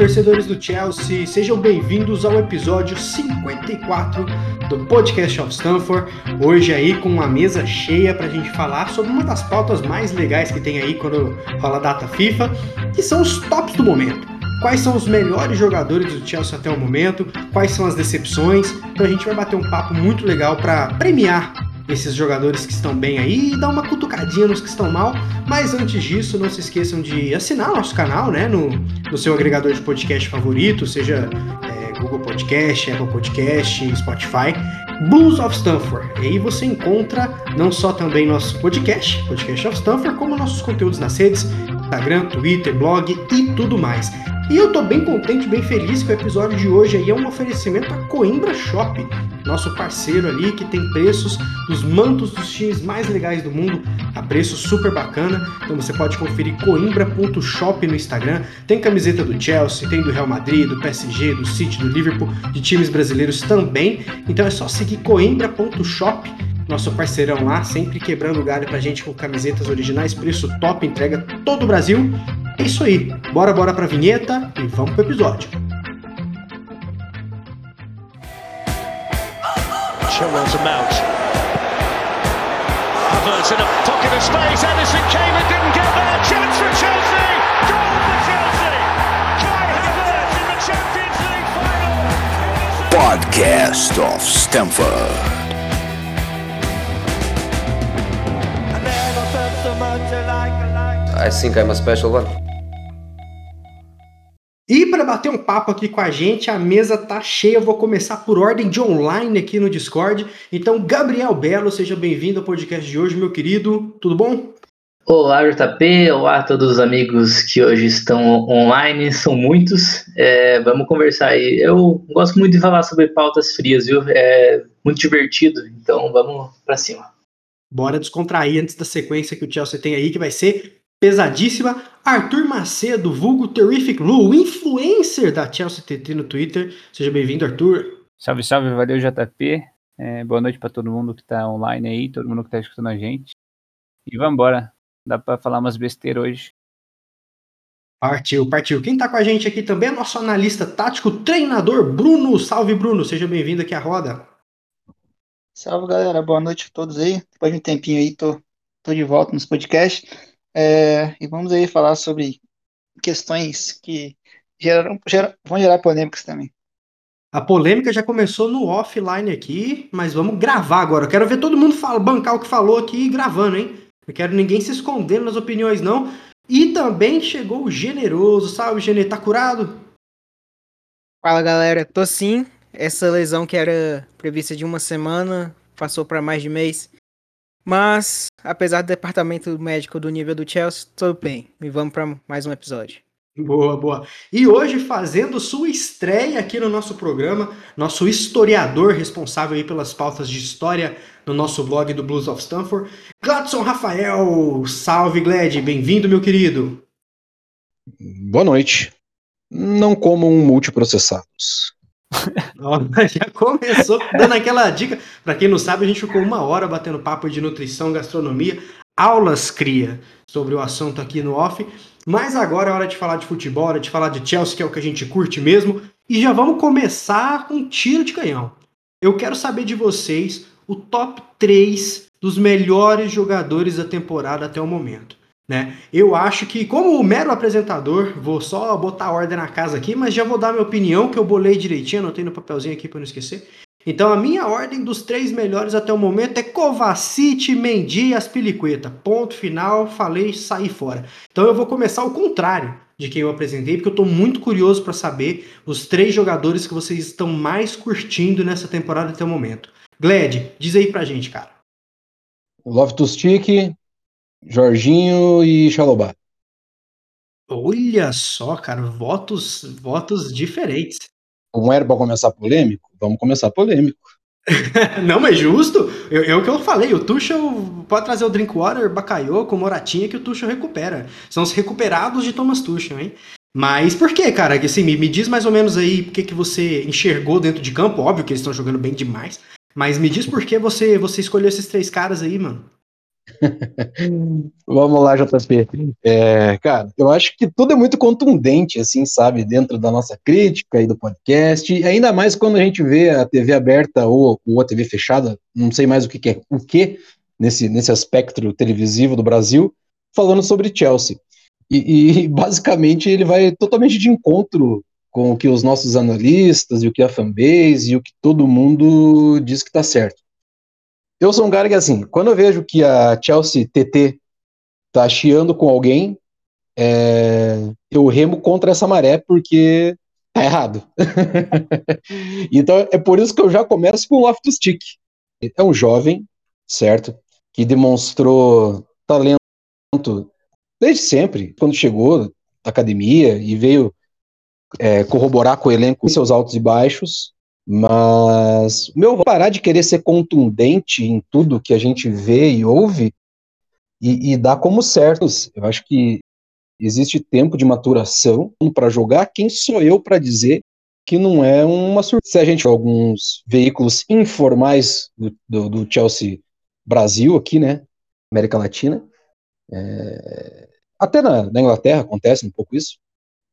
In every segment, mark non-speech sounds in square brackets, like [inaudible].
torcedores do Chelsea, sejam bem-vindos ao episódio 54 do Podcast of Stanford. Hoje aí com uma mesa cheia para a gente falar sobre uma das pautas mais legais que tem aí quando rola a data FIFA, que são os tops do momento. Quais são os melhores jogadores do Chelsea até o momento? Quais são as decepções? Então a gente vai bater um papo muito legal para premiar esses jogadores que estão bem aí e dar uma cutucadinha nos que estão mal. Mas antes disso, não se esqueçam de assinar nosso canal, né? No, no seu agregador de podcast favorito, seja é, Google Podcast, Apple Podcast, Spotify. Blues of Stanford. E aí você encontra não só também nosso podcast, Podcast of Stanford, como nossos conteúdos nas redes, Instagram, Twitter, blog e tudo mais. E eu tô bem contente, bem feliz que o episódio de hoje aí é um oferecimento a Coimbra Shop, nosso parceiro ali que tem preços dos mantos dos times mais legais do mundo a preço super bacana. Então você pode conferir coimbra.shop no Instagram. Tem camiseta do Chelsea, tem do Real Madrid, do PSG, do City, do Liverpool, de times brasileiros também. Então é só seguir coimbra.shop nosso parceirão lá, sempre quebrando galho pra gente com camisetas originais, preço top, entrega todo o Brasil. É isso aí. Bora, bora pra vinheta e vamos pro episódio. Chilwell's a mount. Havertz in a pocket of space. Edison came and didn't get there. Chance for Chelsea. Goal for Chelsea. Kai Havertz in the Champions League final. Podcast of Stamford. I think I'm a special one. E para bater um papo aqui com a gente, a mesa tá cheia. Eu vou começar por ordem de online aqui no Discord. Então, Gabriel Belo, seja bem-vindo ao podcast de hoje, meu querido. Tudo bom? Olá, JP. Olá a todos os amigos que hoje estão online. São muitos. É, vamos conversar aí. Eu gosto muito de falar sobre pautas frias, viu? É muito divertido. Então, vamos para cima. Bora descontrair antes da sequência que o Chelsea tem aí, que vai ser pesadíssima. Arthur Macedo, vulgo Terrific Lu, influencer da Chelsea TT no Twitter. Seja bem-vindo, Arthur. Salve, salve, valeu, JP. É, boa noite para todo mundo que está online aí, todo mundo que está escutando a gente. E vamos embora. Dá para falar umas besteiras hoje. Partiu, partiu. Quem está com a gente aqui também é nosso analista tático, treinador Bruno. Salve, Bruno. Seja bem-vindo aqui à roda. Salve, galera. Boa noite a todos aí. Depois de um tempinho aí, tô, tô de volta nos podcasts. É, e vamos aí falar sobre questões que geram, geram, vão gerar polêmicas também. A polêmica já começou no offline aqui, mas vamos gravar agora. Eu quero ver todo mundo fala, bancar o que falou aqui gravando, hein? Não quero ninguém se escondendo nas opiniões, não. E também chegou o Generoso. Salve, Genê, tá curado? Fala, galera. Tô sim. Essa lesão que era prevista de uma semana passou para mais de mês. Mas, apesar do departamento médico do nível do Chelsea, tudo bem. E vamos para mais um episódio. Boa, boa. E hoje, fazendo sua estreia aqui no nosso programa, nosso historiador responsável aí pelas pautas de história no nosso blog do Blues of Stanford, Gladson Rafael. Salve, Glad. Bem-vindo, meu querido. Boa noite. Não comam multiprocessados. [laughs] Já começou dando aquela dica. Para quem não sabe, a gente ficou uma hora batendo papo de nutrição, gastronomia, aulas cria sobre o assunto aqui no off. Mas agora é hora de falar de futebol, hora de falar de Chelsea, que é o que a gente curte mesmo. E já vamos começar com um tiro de canhão. Eu quero saber de vocês o top 3 dos melhores jogadores da temporada até o momento. Né? Eu acho que, como mero apresentador, vou só botar ordem na casa aqui, mas já vou dar minha opinião, que eu bolei direitinho, anotei no papelzinho aqui para não esquecer. Então, a minha ordem dos três melhores até o momento é Kovacic, Mendy e Aspilicueta. Ponto final, falei, saí fora. Então, eu vou começar o contrário de quem eu apresentei, porque eu estou muito curioso para saber os três jogadores que vocês estão mais curtindo nessa temporada até o momento. Gled, diz aí pra gente, cara. Loftus-Cheek, Jorginho e Xalobá. Olha só, cara, votos, votos diferentes. Como era para começar polêmico? Vamos começar polêmico. [laughs] não, mas justo. Eu, é o que eu falei. O Tuchel pode trazer o Drinkwater, Bakayoko, Moratinha que o Tuchel recupera. São os recuperados de Thomas Tuchel, hein? Mas por que, cara? Assim, me, me diz mais ou menos aí o que, que você enxergou dentro de campo. Óbvio que eles estão jogando bem demais. Mas me diz por que você, você escolheu esses três caras aí, mano. [laughs] Vamos lá, JP. É, cara, eu acho que tudo é muito contundente, assim, sabe, dentro da nossa crítica e do podcast, ainda mais quando a gente vê a TV aberta ou, ou a TV fechada, não sei mais o que, que é o que nesse, nesse aspecto televisivo do Brasil, falando sobre Chelsea. E, e [laughs] basicamente ele vai totalmente de encontro com o que os nossos analistas e o que a fanbase e o que todo mundo diz que está certo. Eu sou um cara que, assim, quando eu vejo que a Chelsea TT tá chiando com alguém, é, eu remo contra essa maré porque tá errado. [laughs] então é por isso que eu já começo com o Loftus Stick. É um jovem, certo? Que demonstrou talento desde sempre, quando chegou da academia e veio é, corroborar com o elenco seus altos e baixos. Mas o meu parar de querer ser contundente em tudo que a gente vê e ouve e, e dar como certos. Eu acho que existe tempo de maturação para jogar. Quem sou eu para dizer que não é uma surpresa? Se a gente alguns veículos informais do, do, do Chelsea Brasil aqui, né, América Latina, é, até na, na Inglaterra acontece um pouco isso.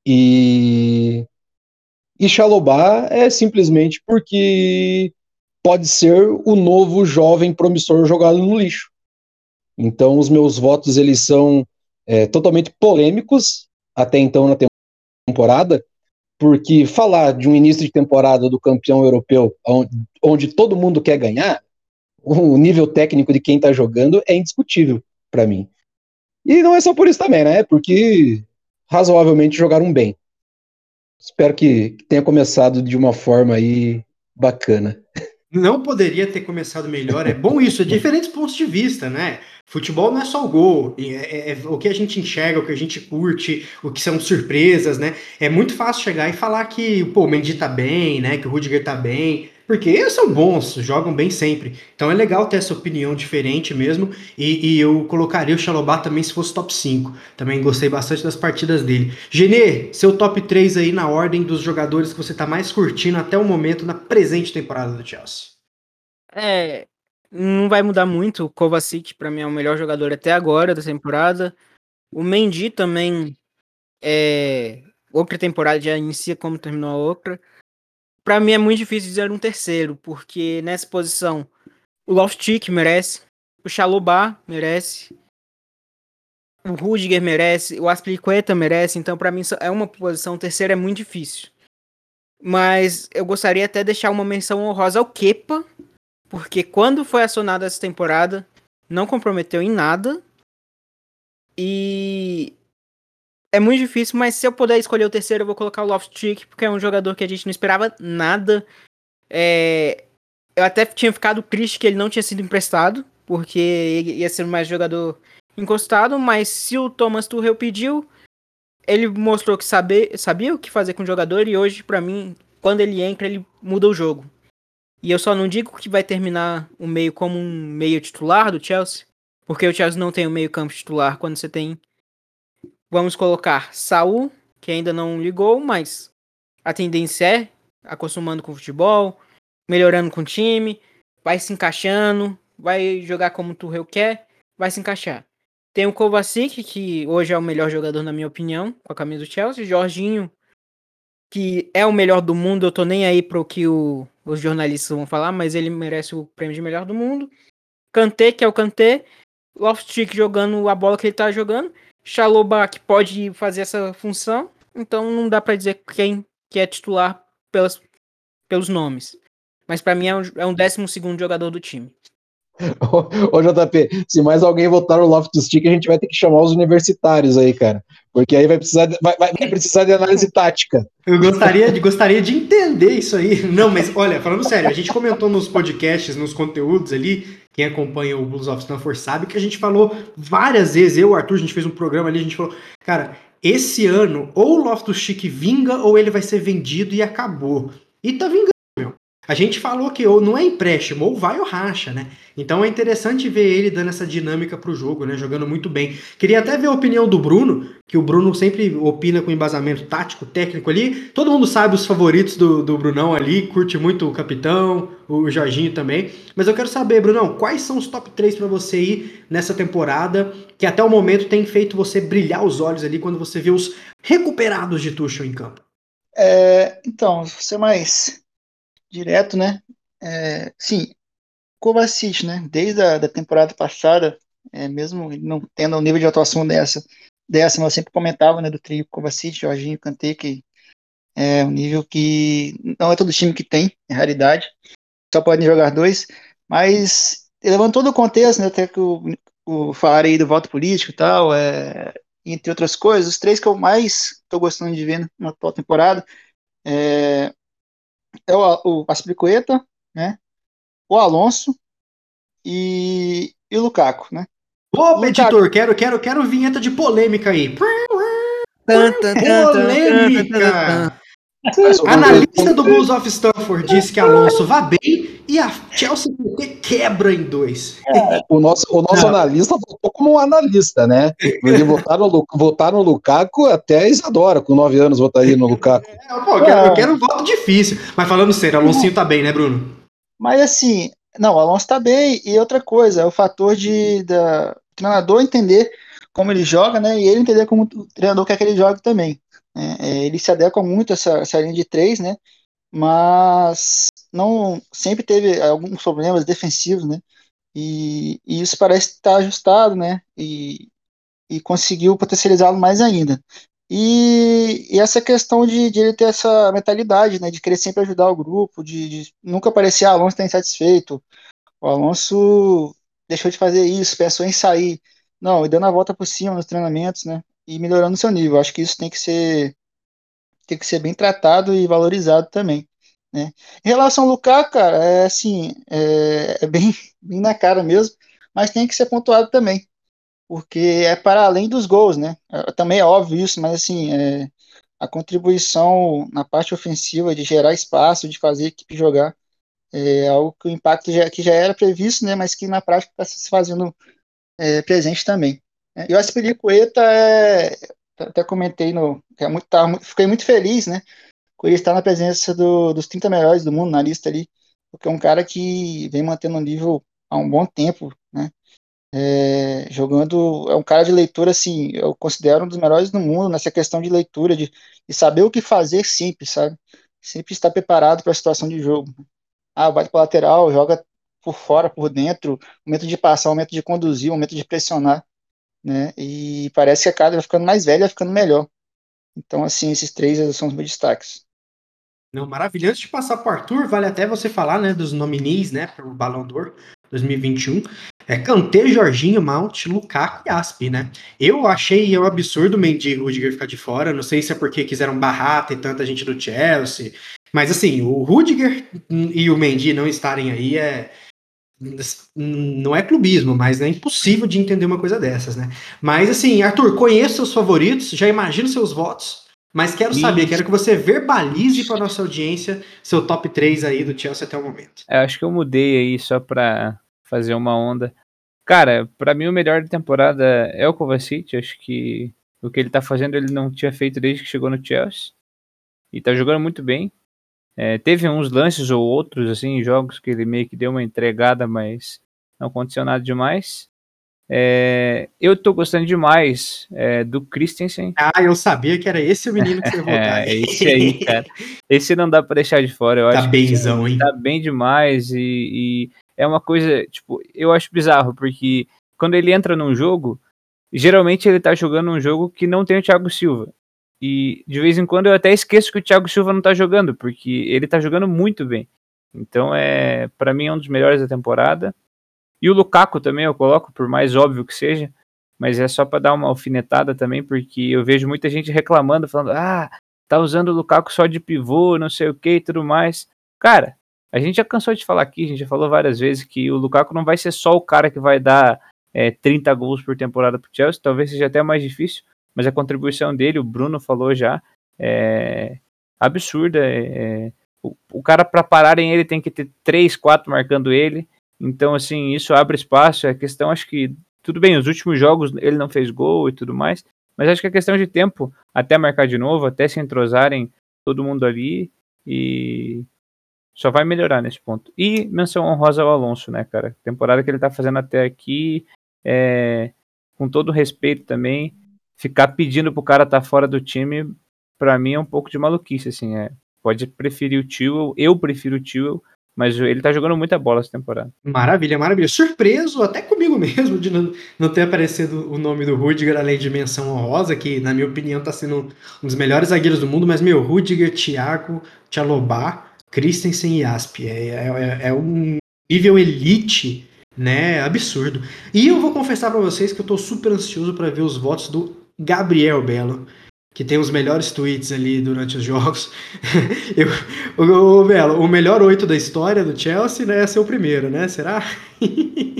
E e Xalobá é simplesmente porque pode ser o novo jovem promissor jogado no lixo. Então, os meus votos eles são é, totalmente polêmicos até então na temporada, porque falar de um início de temporada do campeão europeu, onde, onde todo mundo quer ganhar, o nível técnico de quem está jogando é indiscutível para mim. E não é só por isso também, né? Porque razoavelmente jogaram bem. Espero que, tenha começado de uma forma aí bacana. Não poderia ter começado melhor. É bom isso, é diferentes pontos de vista, né? Futebol não é só o gol, é, é, é, o que a gente enxerga, o que a gente curte, o que são surpresas, né? É muito fácil chegar e falar que pô, o Mendy tá bem, né? Que o Rudiger tá bem, porque são bons, jogam bem sempre. Então é legal ter essa opinião diferente mesmo. E, e eu colocaria o Xalobá também se fosse top 5. Também gostei bastante das partidas dele. Genê, seu top 3 aí na ordem dos jogadores que você tá mais curtindo até o momento na presente temporada do Chelsea. É, não vai mudar muito. O Kovacic, para mim, é o melhor jogador até agora da temporada. O Mendy também é. Outra temporada já inicia como terminou a outra. Para mim é muito difícil dizer um terceiro, porque nessa posição o Loftic merece, o Chalobah merece, o Rudiger merece, o Aspilicueta merece, então para mim é uma posição terceira é muito difícil. Mas eu gostaria até de deixar uma menção honrosa ao Kepa, porque quando foi acionado essa temporada, não comprometeu em nada. E é muito difícil, mas se eu puder escolher o terceiro, eu vou colocar o Loftus-Cheek, porque é um jogador que a gente não esperava nada. É... Eu até tinha ficado triste que ele não tinha sido emprestado, porque ia ser mais jogador encostado, mas se o Thomas Tuchel pediu, ele mostrou que sabia o que fazer com o jogador e hoje, para mim, quando ele entra, ele muda o jogo. E eu só não digo que vai terminar o meio como um meio titular do Chelsea, porque o Chelsea não tem um meio campo titular quando você tem Vamos colocar Saul, que ainda não ligou, mas a tendência é acostumando com o futebol, melhorando com o time, vai se encaixando, vai jogar como o Tuchel quer, vai se encaixar. Tem o Kovacic, que hoje é o melhor jogador na minha opinião, com a camisa do Chelsea, Jorginho, que é o melhor do mundo, eu tô nem aí pro que o, os jornalistas vão falar, mas ele merece o prêmio de melhor do mundo. Kanté, que é o Kanté, Loftus-Cheek jogando a bola que ele tá jogando, Chalobah que pode fazer essa função, então não dá para dizer quem que é titular pelas, pelos nomes. Mas para mim é um, é um décimo segundo jogador do time. [laughs] Ô, JP, se mais alguém votar no Loftus Stick, a gente vai ter que chamar os universitários aí, cara. Porque aí vai precisar, de, vai, vai precisar de análise tática. Eu gostaria de, gostaria de entender isso aí. Não, mas olha, falando sério, a gente comentou nos podcasts, nos conteúdos ali, quem acompanha o Blues of Stanford sabe que a gente falou várias vezes, eu Arthur, a gente fez um programa ali, a gente falou, cara, esse ano ou o Loftus Chic vinga ou ele vai ser vendido e acabou. E tá vingando. A gente falou que ou não é empréstimo, ou vai ou racha, né? Então é interessante ver ele dando essa dinâmica pro jogo, né? Jogando muito bem. Queria até ver a opinião do Bruno, que o Bruno sempre opina com embasamento tático, técnico ali. Todo mundo sabe os favoritos do, do Brunão ali, curte muito o capitão, o Jorginho também. Mas eu quero saber, Brunão, quais são os top 3 para você ir nessa temporada, que até o momento tem feito você brilhar os olhos ali quando você vê os recuperados de Tuchel em campo? É, então, ser mais direto, né? É, sim, Kovacic, né? Desde a da temporada passada, é, mesmo não tendo um nível de atuação dessa, dessa, eu sempre comentava, né, do trio Kovacic, Jorginho, Kanté, que é um nível que não é todo time que tem, é raridade, só podem jogar dois, mas levando todo o contexto, né, até que o, o falar aí do voto político e tal, é, entre outras coisas, os três que eu mais estou gostando de ver na atual temporada é, é o, o Aspiricueta, né? O Alonso e, e o Lukaku, né? Ô, editor, quero, quero, quero vinheta de polêmica aí. Polêmica! Analista do Bulls of Stanford disse que Alonso vá bem e a Chelsea quebra em dois. É, o nosso, o nosso analista votou como um analista, né? Ele votaram, votaram no Lukaku até a Isadora, com nove anos, votaria no Lukaku. É, pô, eu, quero, eu quero um voto difícil. Mas falando sério, Alonso tá bem, né, Bruno? Mas assim, não, o Alonso tá bem. E outra coisa, é o fator de da, o treinador entender como ele joga, né? E ele entender como o treinador quer que ele jogue também. É, é, ele se adequa muito a essa, essa linha de três, né? Mas não sempre teve alguns problemas defensivos, né? E, e isso parece estar ajustado, né? E, e conseguiu potencializá-lo mais ainda. E, e, essa questão de, de, ele ter essa mentalidade, né? De querer sempre ajudar o grupo, de, de nunca parecer ah, Alonso está insatisfeito. O Alonso deixou de fazer isso, pensou em sair. Não, e dando a volta por cima nos treinamentos, né? e melhorando seu nível. Acho que isso tem que ser tem que ser bem tratado e valorizado também. Né? Em relação ao Lukaku, cara, é assim, é, é bem, [laughs] bem na cara mesmo, mas tem que ser pontuado também, porque é para além dos gols, né? É, também é óbvio isso, mas assim, é, a contribuição na parte ofensiva de gerar espaço, de fazer a equipe jogar, é algo que o impacto já, que já era previsto, né? Mas que na prática está se fazendo é, presente também. E o Aspiricueta é. Até comentei no. É muito, tá, fiquei muito feliz, né? Com ele estar na presença do, dos 30 melhores do mundo na lista ali. Porque é um cara que vem mantendo um nível há um bom tempo, né? É, jogando. É um cara de leitura, assim, eu considero um dos melhores do mundo nessa questão de leitura, de, de saber o que fazer sempre, sabe? Sempre estar preparado para a situação de jogo. Ah, bate para lateral, joga por fora, por dentro, momento de passar, momento de conduzir, momento de pressionar né? E parece que a cada vai ficando mais velha, ficando melhor. Então, assim, esses três são os meus destaques. Não, maravilha. Antes de passar para o Arthur, vale até você falar, né, dos nominis, né, para o Ballon d'Or 2021. É Kanté, Jorginho, Mount, Lukaku e Aspi, né? Eu achei um absurdo o Mendy Rudiger ficar de fora. Não sei se é porque quiseram barrar, ter tanta gente do Chelsea. Mas assim, o Rudiger e o Mendy não estarem aí é, não é clubismo, mas é impossível de entender uma coisa dessas, né? Mas assim, Arthur, conheço seus favoritos, já imagino seus votos, mas quero saber, quero que você verbalize para nossa audiência seu top 3 aí do Chelsea até o momento. Eu acho que eu mudei aí só para fazer uma onda. Cara, para mim o melhor da temporada é o Kovacic, acho que o que ele tá fazendo ele não tinha feito desde que chegou no Chelsea. E tá jogando muito bem. É, teve uns lances ou outros, assim, jogos que ele meio que deu uma entregada, mas não aconteceu nada demais. É, eu tô gostando demais é, do Christensen. Ah, eu sabia que era esse o menino que você ia [laughs] votar. é, esse aí, cara. Esse não dá pra deixar de fora. Eu tá acho benzão, que, hein? Tá bem demais e, e, é uma coisa, tipo, eu acho bizarro, porque quando ele entra num jogo, geralmente ele tá jogando um jogo que não tem o Thiago Silva. E de vez em quando eu até esqueço que o Thiago Silva não tá jogando, porque ele tá jogando muito bem. Então é, para mim é um dos melhores da temporada. E o Lukaku também eu coloco, por mais óbvio que seja, mas é só para dar uma alfinetada também, porque eu vejo muita gente reclamando, falando: "Ah, tá usando o Lukaku só de pivô, não sei o que e tudo mais". Cara, a gente já cansou de falar aqui, a gente já falou várias vezes que o Lukaku não vai ser só o cara que vai dar é, 30 gols por temporada pro Chelsea, talvez seja até mais difícil, mas a contribuição dele, o Bruno falou já, é absurda. É, é o, o cara para pararem ele tem que ter três, quatro marcando ele. Então, assim, isso abre espaço. A questão, acho que, tudo bem, os últimos jogos ele não fez gol e tudo mais, mas acho que é questão de tempo até marcar de novo, até se entrosarem todo mundo ali e só vai melhorar nesse ponto. E menção honrosa ao Alonso, né, cara? Temporada que ele tá fazendo até aqui, é, com todo respeito também, ficar pedindo pro cara estar tá fora do time, para mim é um pouco de maluquice, assim, é. Pode preferir o tio, eu prefiro o tio, mas ele tá jogando muita bola essa temporada. Maravilha, maravilha. Surpreso até comigo [laughs] mesmo de não, não ter aparecido o nome do Rudiger, além de menção honrosa, que na minha opinião tá sendo um dos melhores zagueiros do mundo, mas meu, Rudiger, Thiago, Tchalobá, Christensen e Asp. É, é, é um nível elite, né? Absurdo. E eu vou confessar para vocês que eu tô super ansioso para ver os votos do Gabriel Belo que tem os melhores tweets ali durante os jogos. [laughs] Eu, o, o, Belo, o melhor oito da história do Chelsea né, é o primeiro, né? Será? [laughs]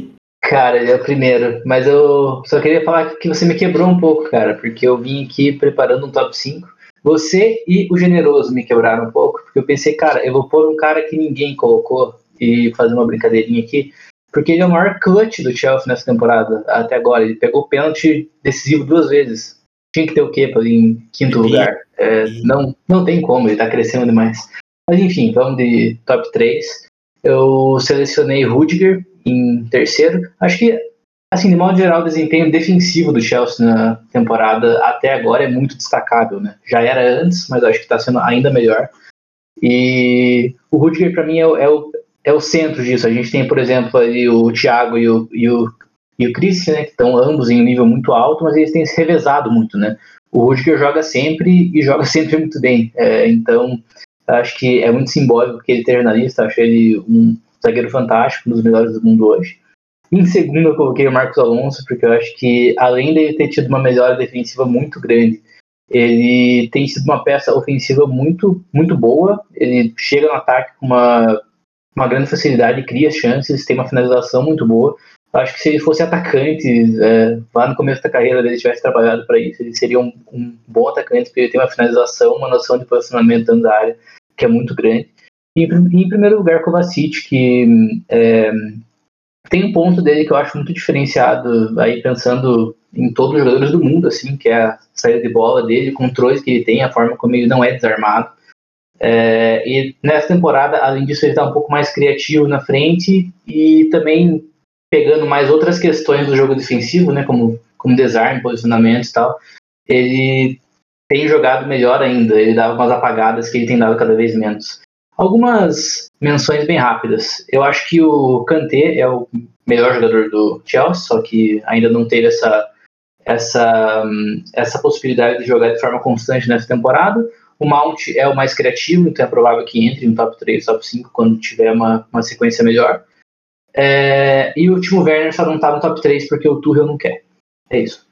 Cara, é o primeiro. Mas eu só queria falar que você me quebrou um pouco, cara, porque eu vim aqui preparando um top 5. Você e o Generoso me quebraram um pouco, porque eu pensei, cara, eu vou pôr um cara que ninguém colocou e fazer uma brincadeirinha aqui, porque ele é o maior clutch do Chelsea nessa temporada até agora. Ele pegou pênalti decisivo duas vezes tinha que ter o Kepa em quinto lugar. É, não, não tem como, ele tá crescendo demais. Mas enfim, vamos de top 3. Eu selecionei Rudiger em terceiro. Acho que, assim, de modo geral, o desempenho defensivo do Chelsea na temporada até agora é muito destacável, né? Já era antes, mas acho que está sendo ainda melhor. E o Rudiger, para mim, é, é, o, é o centro disso. A gente tem, por exemplo, ali o Thiago e o, e o e o Christian, né, que estão ambos em um nível muito alto, mas eles têm se revezado muito, né? O Rudiger joga sempre e joga [laughs] sempre muito bem. É, então, acho que é muito simbólico que ele esteja na lista. Acho ele um zagueiro fantástico, um dos melhores do mundo hoje. Em segundo, eu coloquei o Marcos Alonso, porque eu acho que, além dele ter tido uma melhora defensiva muito grande, ele tem sido uma peça ofensiva muito, muito boa. Ele chega no ataque com uma, uma grande facilidade, cria chances, tem uma finalização muito boa. Acho que se ele fosse atacante, é, lá no começo da carreira dele tivesse trabalhado para isso, ele seria um, um, bom atacante, porque ele tem uma finalização, uma noção de posicionamento dentro da área que é muito grande. E em primeiro lugar, Kovacic, que é, tem um ponto dele que eu acho muito diferenciado, aí pensando em todos os jogadores do mundo, assim, que é a saída de bola dele, o controle que ele tem, a forma como ele não é desarmado. É, e nessa temporada, além disso, ele está um pouco mais criativo na frente e também pegando mais outras questões do jogo defensivo, né, como, como desarme, posicionamento e tal, ele tem jogado melhor ainda. Ele dá umas apagadas que ele tem dado cada vez menos. Algumas menções bem rápidas. Eu acho que o Kanté é o melhor jogador do Chelsea, só que ainda não teve essa, essa, essa possibilidade de jogar de forma constante nessa temporada. O Mount é o mais criativo, então é provável que entre no top 3, top 5 quando tiver uma, uma sequência melhor. É, e o Timo Werner só não tá no top 3 porque o Tuchel não quer. É isso.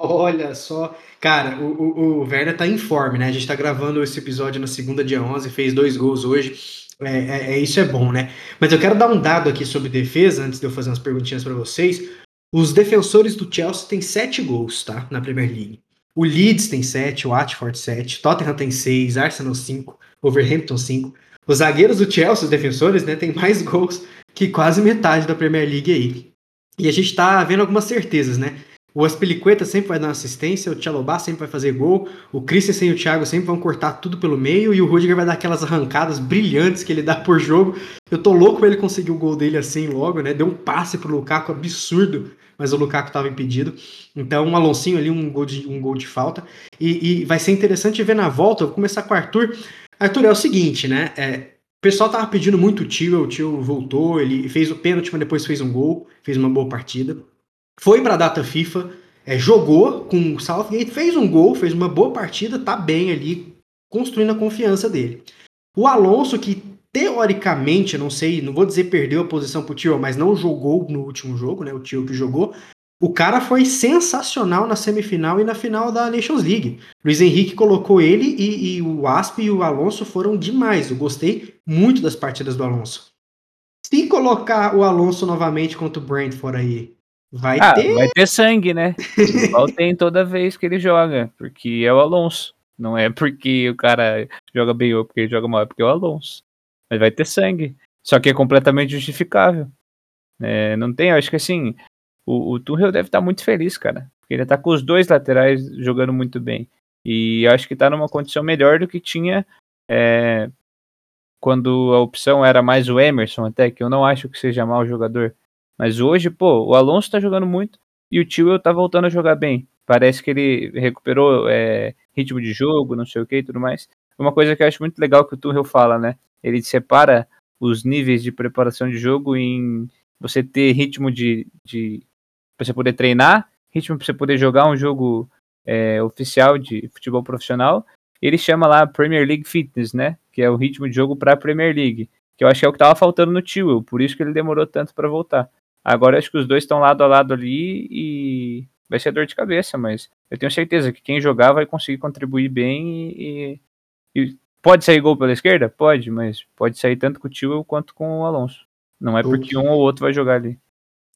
Olha só, cara, o, o, o Werner tá em forma, né? A gente tá gravando esse episódio na segunda, dia 11, fez dois gols hoje. É, é, é, isso é bom, né? Mas eu quero dar um dado aqui sobre defesa, antes de eu fazer umas perguntinhas para vocês. Os defensores do Chelsea têm sete gols, tá? Na Premier League. O Leeds tem sete, o Watford sete, Tottenham tem seis, Arsenal cinco, Wolverhampton cinco. Os zagueiros do Chelsea, os defensores, né, tem mais gols que quase metade da Premier League aí. E a gente tá vendo algumas certezas, né? O Aspilicueta sempre vai dar assistência, o Tchalobá sempre vai fazer gol, o Christensen e o Thiago sempre vão cortar tudo pelo meio e o Rudiger vai dar aquelas arrancadas brilhantes que ele dá por jogo. Eu tô louco pra ele conseguir o gol dele assim logo, né? Deu um passe pro Lukaku absurdo, mas o Lukaku tava impedido. Então, um Aloncinho ali, um gol de, um gol de falta. E, e vai ser interessante ver na volta, eu vou começar com o Arthur. Arthur, é o seguinte, né? É, o pessoal tava pedindo muito o Tio, o Tio voltou, ele fez o pênalti, mas depois fez um gol, fez uma boa partida. Foi pra data FIFA, é, jogou com o Southgate, fez um gol, fez uma boa partida, tá bem ali, construindo a confiança dele. O Alonso, que teoricamente, não sei, não vou dizer perdeu a posição pro Tio, mas não jogou no último jogo, né? O Tio que jogou, o cara foi sensacional na semifinal e na final da Nations League. Luiz Henrique colocou ele e, e o Asp e o Alonso foram demais. Eu gostei muito das partidas do Alonso. Se colocar o Alonso novamente contra o Brentford aí, vai ah, ter. Vai ter sangue, né? Igual tem toda vez que ele joga, porque é o Alonso. Não é porque o cara joga bem ou porque ele joga mal, é porque é o Alonso. Mas vai ter sangue. Só que é completamente justificável. É, não tem, acho que assim, o, o Tuchel deve estar muito feliz, cara. Porque ele tá com os dois laterais jogando muito bem. E acho que tá numa condição melhor do que tinha é, quando a opção era mais o Emerson, até que eu não acho que seja mau jogador. Mas hoje, pô, o Alonso tá jogando muito e o Tio tá voltando a jogar bem. Parece que ele recuperou é, ritmo de jogo, não sei o que e tudo mais. Uma coisa que eu acho muito legal que o Tuchel fala, né? Ele separa os níveis de preparação de jogo em você ter ritmo de, de para você poder treinar, ritmo para você poder jogar um jogo é, oficial de futebol profissional. Ele chama lá Premier League Fitness, né? Que é o ritmo de jogo para a Premier League, que eu acho que é o que estava faltando no Tio, por isso que ele demorou tanto para voltar. Agora acho que os dois estão lado a lado ali e vai ser dor de cabeça, mas eu tenho certeza que quem jogar vai conseguir contribuir bem e, e pode sair gol pela esquerda? Pode, mas pode sair tanto com o Tio quanto com o Alonso. Não é porque um ou outro vai jogar ali.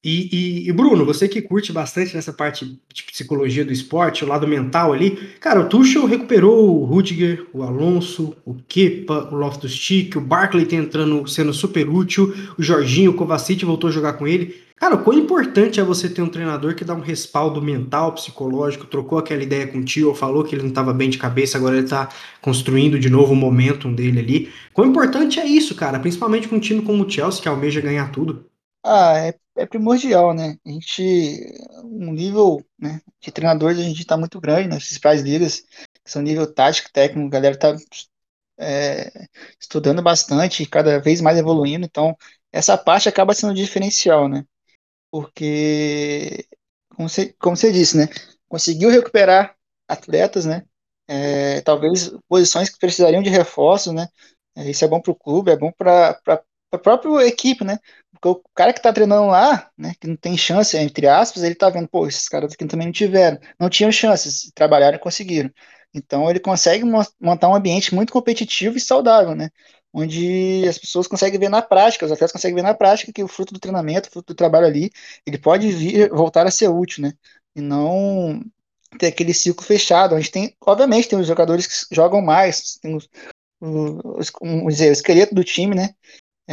E, e, e, Bruno, você que curte bastante nessa parte de psicologia do esporte, o lado mental ali, cara, o Tuchel recuperou o Rudiger, o Alonso, o Kepa, o Loftus-Cheek, o Barkley tá entrando, sendo super útil, o Jorginho, o Kovacic voltou a jogar com ele. Cara, o quão importante é você ter um treinador que dá um respaldo mental, psicológico, trocou aquela ideia com o tio, falou que ele não estava bem de cabeça, agora ele está construindo de novo o momentum dele ali. Quão importante é isso, cara, principalmente com um time como o Chelsea, que almeja ganhar tudo. Ah, é, é primordial, né? A gente, um nível né, de treinadores, a gente está muito grande nas principais ligas, que são nível tático, técnico, a galera está é, estudando bastante, cada vez mais evoluindo, então essa parte acaba sendo diferencial, né? Porque, como você, como você disse, né? Conseguiu recuperar atletas, né? É, talvez posições que precisariam de reforço, né? É, isso é bom para o clube, é bom para a própria equipe, né? Porque o cara que está treinando lá, né, que não tem chance, entre aspas, ele está vendo, pô, esses caras aqui também não tiveram, não tinham chances, trabalharam e conseguiram. Então ele consegue montar um ambiente muito competitivo e saudável, né? Onde as pessoas conseguem ver na prática, os atletas conseguem ver na prática que o fruto do treinamento, o fruto do trabalho ali, ele pode vir, voltar a ser útil, né? E não ter aquele ciclo fechado. A gente tem, obviamente, tem os jogadores que jogam mais, tem os, os, dizer, o esqueleto do time, né?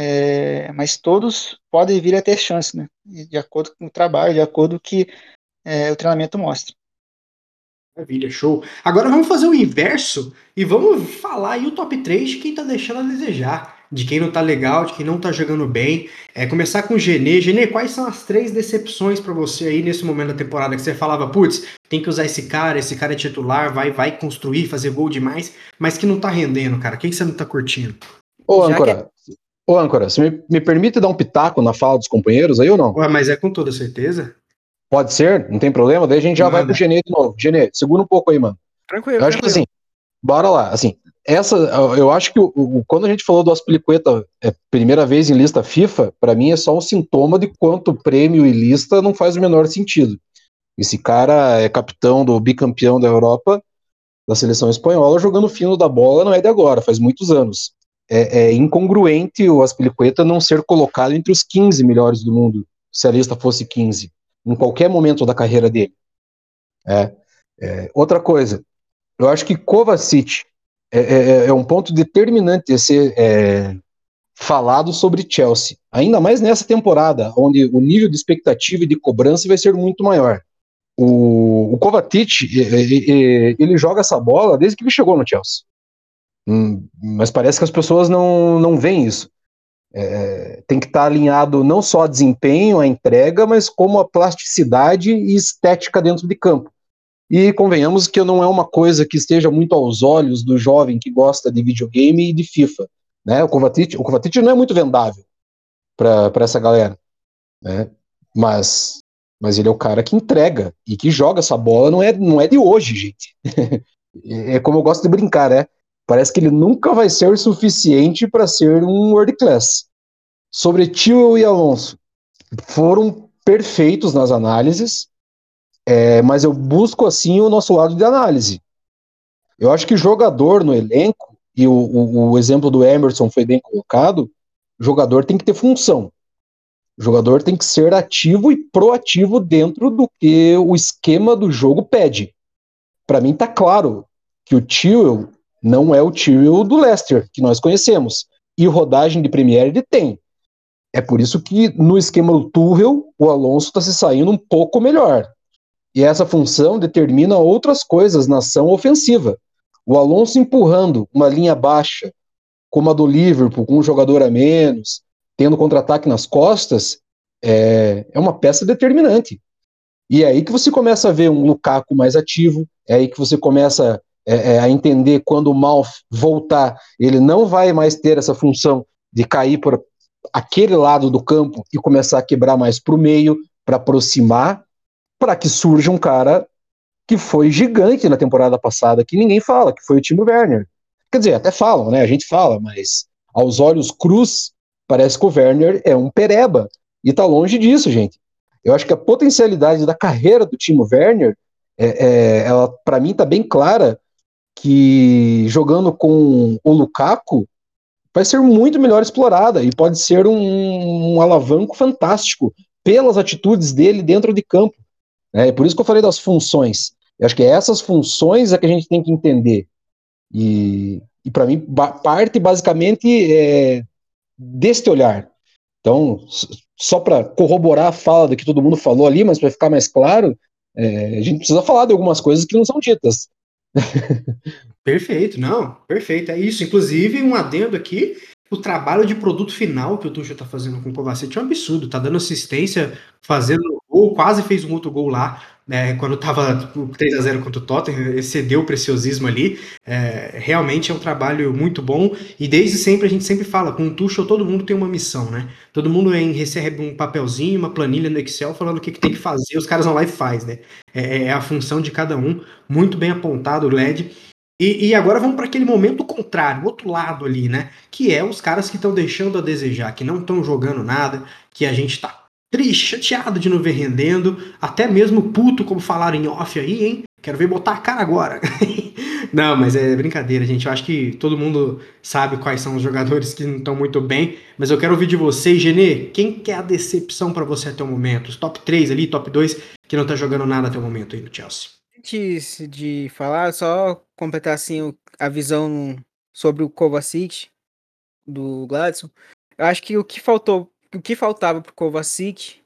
É, mas todos podem vir a ter chance, né? De acordo com o trabalho, de acordo com o que é, o treinamento mostra. Maravilha, show. Agora vamos fazer o inverso e vamos falar aí o top 3 de quem tá deixando a desejar, de quem não tá legal, de quem não tá jogando bem. É, começar com o Genê. Genê, quais são as três decepções para você aí nesse momento da temporada que você falava, putz, tem que usar esse cara, esse cara é titular, vai, vai construir, fazer gol demais, mas que não tá rendendo, cara. Quem que você não tá curtindo? Ô, Âncora, Ô, Âncora, você me, me, permite dar um pitaco na fala dos companheiros aí ou não? Ué, mas é com toda certeza. Pode ser, não tem problema, daí a gente já Nada. vai pro Genê de novo. Genê, segura um pouco aí, mano. Tranquilo. Eu acho tranquilo. que assim, bora lá. Assim, essa, eu acho que o, o, quando a gente falou do Aspilicueta é, primeira vez em lista FIFA, para mim é só um sintoma de quanto prêmio e lista não faz o menor sentido. Esse cara é capitão do bicampeão da Europa, da seleção espanhola, jogando fino da bola não é de agora, faz muitos anos é, é incongruente o Aspilicueta não ser colocado entre os 15 melhores do mundo, se a lista fosse 15, em qualquer momento da carreira dele. É, é, outra coisa, eu acho que Kovacic é, é, é, é um ponto determinante a ser é, falado sobre Chelsea, ainda mais nessa temporada, onde o nível de expectativa e de cobrança vai ser muito maior. O, o Kovacic, ele joga essa bola desde que ele chegou no Chelsea. Hum, mas parece que as pessoas não, não veem isso. É, tem que estar tá alinhado não só a desempenho, a entrega, mas como a plasticidade e estética dentro de campo. E convenhamos que não é uma coisa que esteja muito aos olhos do jovem que gosta de videogame e de FIFA. Né? O Kovacic, o Kovacic não é muito vendável para essa galera. Né? Mas, mas ele é o cara que entrega e que joga essa bola, não é, não é de hoje, gente. [laughs] é como eu gosto de brincar, né? Parece que ele nunca vai ser suficiente para ser um world class. Sobre Tio e Alonso, foram perfeitos nas análises, é, mas eu busco assim o nosso lado de análise. Eu acho que jogador no elenco, e o, o, o exemplo do Emerson foi bem colocado, jogador tem que ter função. O jogador tem que ser ativo e proativo dentro do que o esquema do jogo pede. Para mim tá claro que o Tio não é o Tio do Leicester, que nós conhecemos. E rodagem de Premier ele tem. É por isso que no esquema do Tuchel, o Alonso está se saindo um pouco melhor. E essa função determina outras coisas na ação ofensiva. O Alonso empurrando uma linha baixa, como a do Liverpool, com um jogador a menos, tendo contra-ataque nas costas, é, é uma peça determinante. E é aí que você começa a ver um Lukaku mais ativo, é aí que você começa é, é, a entender quando o Mouth voltar, ele não vai mais ter essa função de cair por aquele lado do campo e começar a quebrar mais para o meio, para aproximar, para que surja um cara que foi gigante na temporada passada, que ninguém fala, que foi o Timo Werner. Quer dizer, até falam, né? A gente fala, mas aos olhos cruz, parece que o Werner é um pereba. E tá longe disso, gente. Eu acho que a potencialidade da carreira do Timo Werner, é, é, ela para mim tá bem clara que jogando com o Lukaku vai ser muito melhor explorada e pode ser um, um alavanco fantástico pelas atitudes dele dentro de campo. É, é por isso que eu falei das funções. Eu acho que essas funções é que a gente tem que entender. E, e para mim, parte basicamente é, deste olhar. Então, só para corroborar a fala do que todo mundo falou ali, mas para ficar mais claro, é, a gente precisa falar de algumas coisas que não são ditas. [laughs] perfeito, não, perfeito, é isso. Inclusive, um adendo aqui, o trabalho de produto final que o Tuchel tá fazendo com o Kovacic é um absurdo, tá dando assistência, fazendo quase fez um outro gol lá, né, quando estava 3 a 0 contra o Tottenham, excedeu o preciosismo ali. É, realmente é um trabalho muito bom e desde sempre a gente sempre fala, com o Tuchel todo mundo tem uma missão, né? Todo mundo em, recebe um papelzinho, uma planilha no Excel falando o que, que tem que fazer, os caras vão lá e faz, né? É, é a função de cada um, muito bem apontado o LED. E, e, agora vamos para aquele momento contrário, outro lado ali, né? Que é os caras que estão deixando a desejar, que não estão jogando nada, que a gente está triste, chateado de não ver rendendo, até mesmo puto, como falaram em off aí, hein? Quero ver botar a cara agora. [laughs] não, mas é brincadeira, gente. Eu acho que todo mundo sabe quais são os jogadores que não estão muito bem. Mas eu quero ouvir de vocês, Genê. Quem que é a decepção para você até o momento? Os top 3 ali, top 2, que não tá jogando nada até o momento aí no Chelsea. Antes de falar, só completar assim a visão sobre o Kovacic do Gladson. Eu acho que o que faltou o que faltava pro Kovacic